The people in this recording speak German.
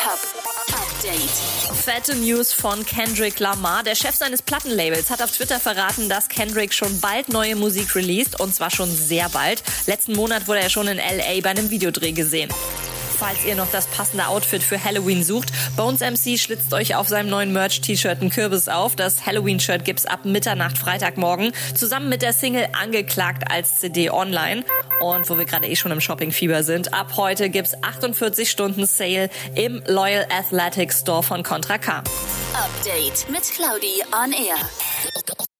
Hip-Hop. Update. Fette News von Kendrick Lamar. Der Chef seines Plattenlabels hat auf Twitter verraten, dass Kendrick schon bald neue Musik released und zwar schon sehr bald. Letzten Monat wurde er schon in LA bei einem Videodreh gesehen falls ihr noch das passende Outfit für Halloween sucht. Bones MC schlitzt euch auf seinem neuen Merch-T-Shirt einen Kürbis auf. Das Halloween-Shirt gibt's ab Mitternacht Freitagmorgen zusammen mit der Single Angeklagt als CD online. Und wo wir gerade eh schon im Shopping-Fieber sind, ab heute gibt's 48 Stunden Sale im Loyal Athletic Store von Contra K. Update mit Claudi on Air.